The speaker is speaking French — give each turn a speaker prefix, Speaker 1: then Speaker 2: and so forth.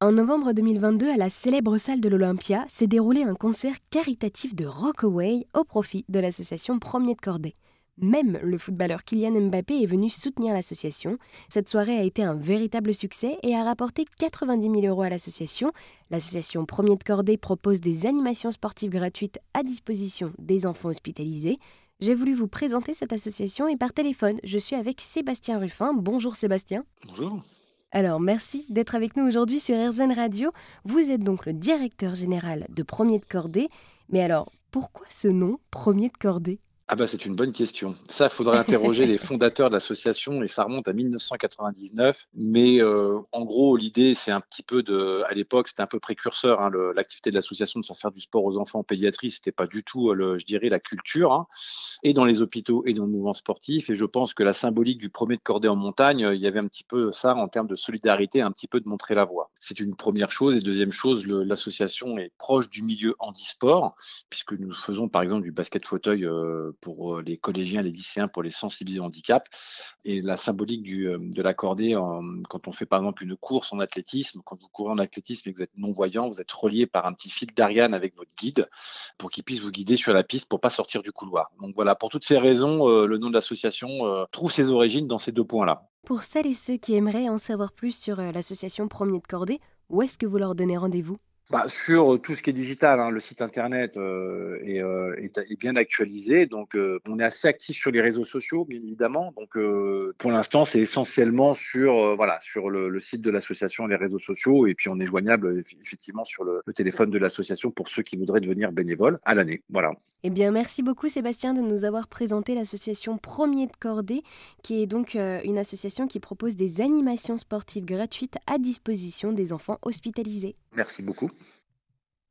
Speaker 1: En novembre 2022, à la célèbre salle de l'Olympia, s'est déroulé un concert caritatif de Rockaway au profit de l'association Premier de Cordée. Même le footballeur Kylian Mbappé est venu soutenir l'association. Cette soirée a été un véritable succès et a rapporté 90 000 euros à l'association. L'association Premier de Cordée propose des animations sportives gratuites à disposition des enfants hospitalisés. J'ai voulu vous présenter cette association et par téléphone, je suis avec Sébastien Ruffin. Bonjour Sébastien.
Speaker 2: Bonjour.
Speaker 1: Alors, merci d'être avec nous aujourd'hui sur RZN Radio. Vous êtes donc le directeur général de Premier de Cordée. Mais alors, pourquoi ce nom, Premier de Cordée?
Speaker 2: Ah bah c'est une bonne question. Ça, il faudrait interroger les fondateurs de l'association et ça remonte à 1999. Mais euh, en gros, l'idée, c'est un petit peu de, à l'époque, c'était un peu précurseur. Hein, l'activité de l'association de se faire du sport aux enfants en pédiatrie, c'était pas du tout, le, je dirais, la culture. Hein, et dans les hôpitaux et dans le mouvement sportif. Et je pense que la symbolique du premier de cordée en montagne, il y avait un petit peu ça en termes de solidarité, un petit peu de montrer la voie. C'est une première chose. Et deuxième chose, l'association est proche du milieu handisport, puisque nous faisons par exemple du basket fauteuil. Euh, pour euh, les collégiens, les lycéens, pour les sensibiliser au handicap. Et la symbolique du, euh, de l'accordé, quand on fait par exemple une course en athlétisme, quand vous courez en athlétisme et que vous êtes non-voyant, vous êtes relié par un petit fil d'Ariane avec votre guide pour qu'il puisse vous guider sur la piste pour pas sortir du couloir. Donc voilà, pour toutes ces raisons, euh, le nom de l'association trouve ses origines dans ces deux points-là.
Speaker 1: Pour celles et ceux qui aimeraient en savoir plus sur l'association Premier de Cordée, où est-ce que vous leur donnez rendez-vous?
Speaker 2: Bah, sur tout ce qui est digital, hein, le site internet euh, est, euh, est, bien actualisé. Donc, euh, on est assez actif sur les réseaux sociaux, bien évidemment. Donc, euh, pour l'instant, c'est essentiellement sur euh, voilà sur le, le, site de l'association, les réseaux sociaux, et puis on est joignable effectivement sur le, le téléphone de l'association pour ceux qui voudraient devenir bénévoles à l'année. Voilà.
Speaker 1: Eh bien, merci beaucoup Sébastien de nous avoir présenté l'association Premier de Cordée, qui est donc une association qui propose des animations sportives gratuites à disposition des enfants hospitalisés.
Speaker 2: Merci beaucoup.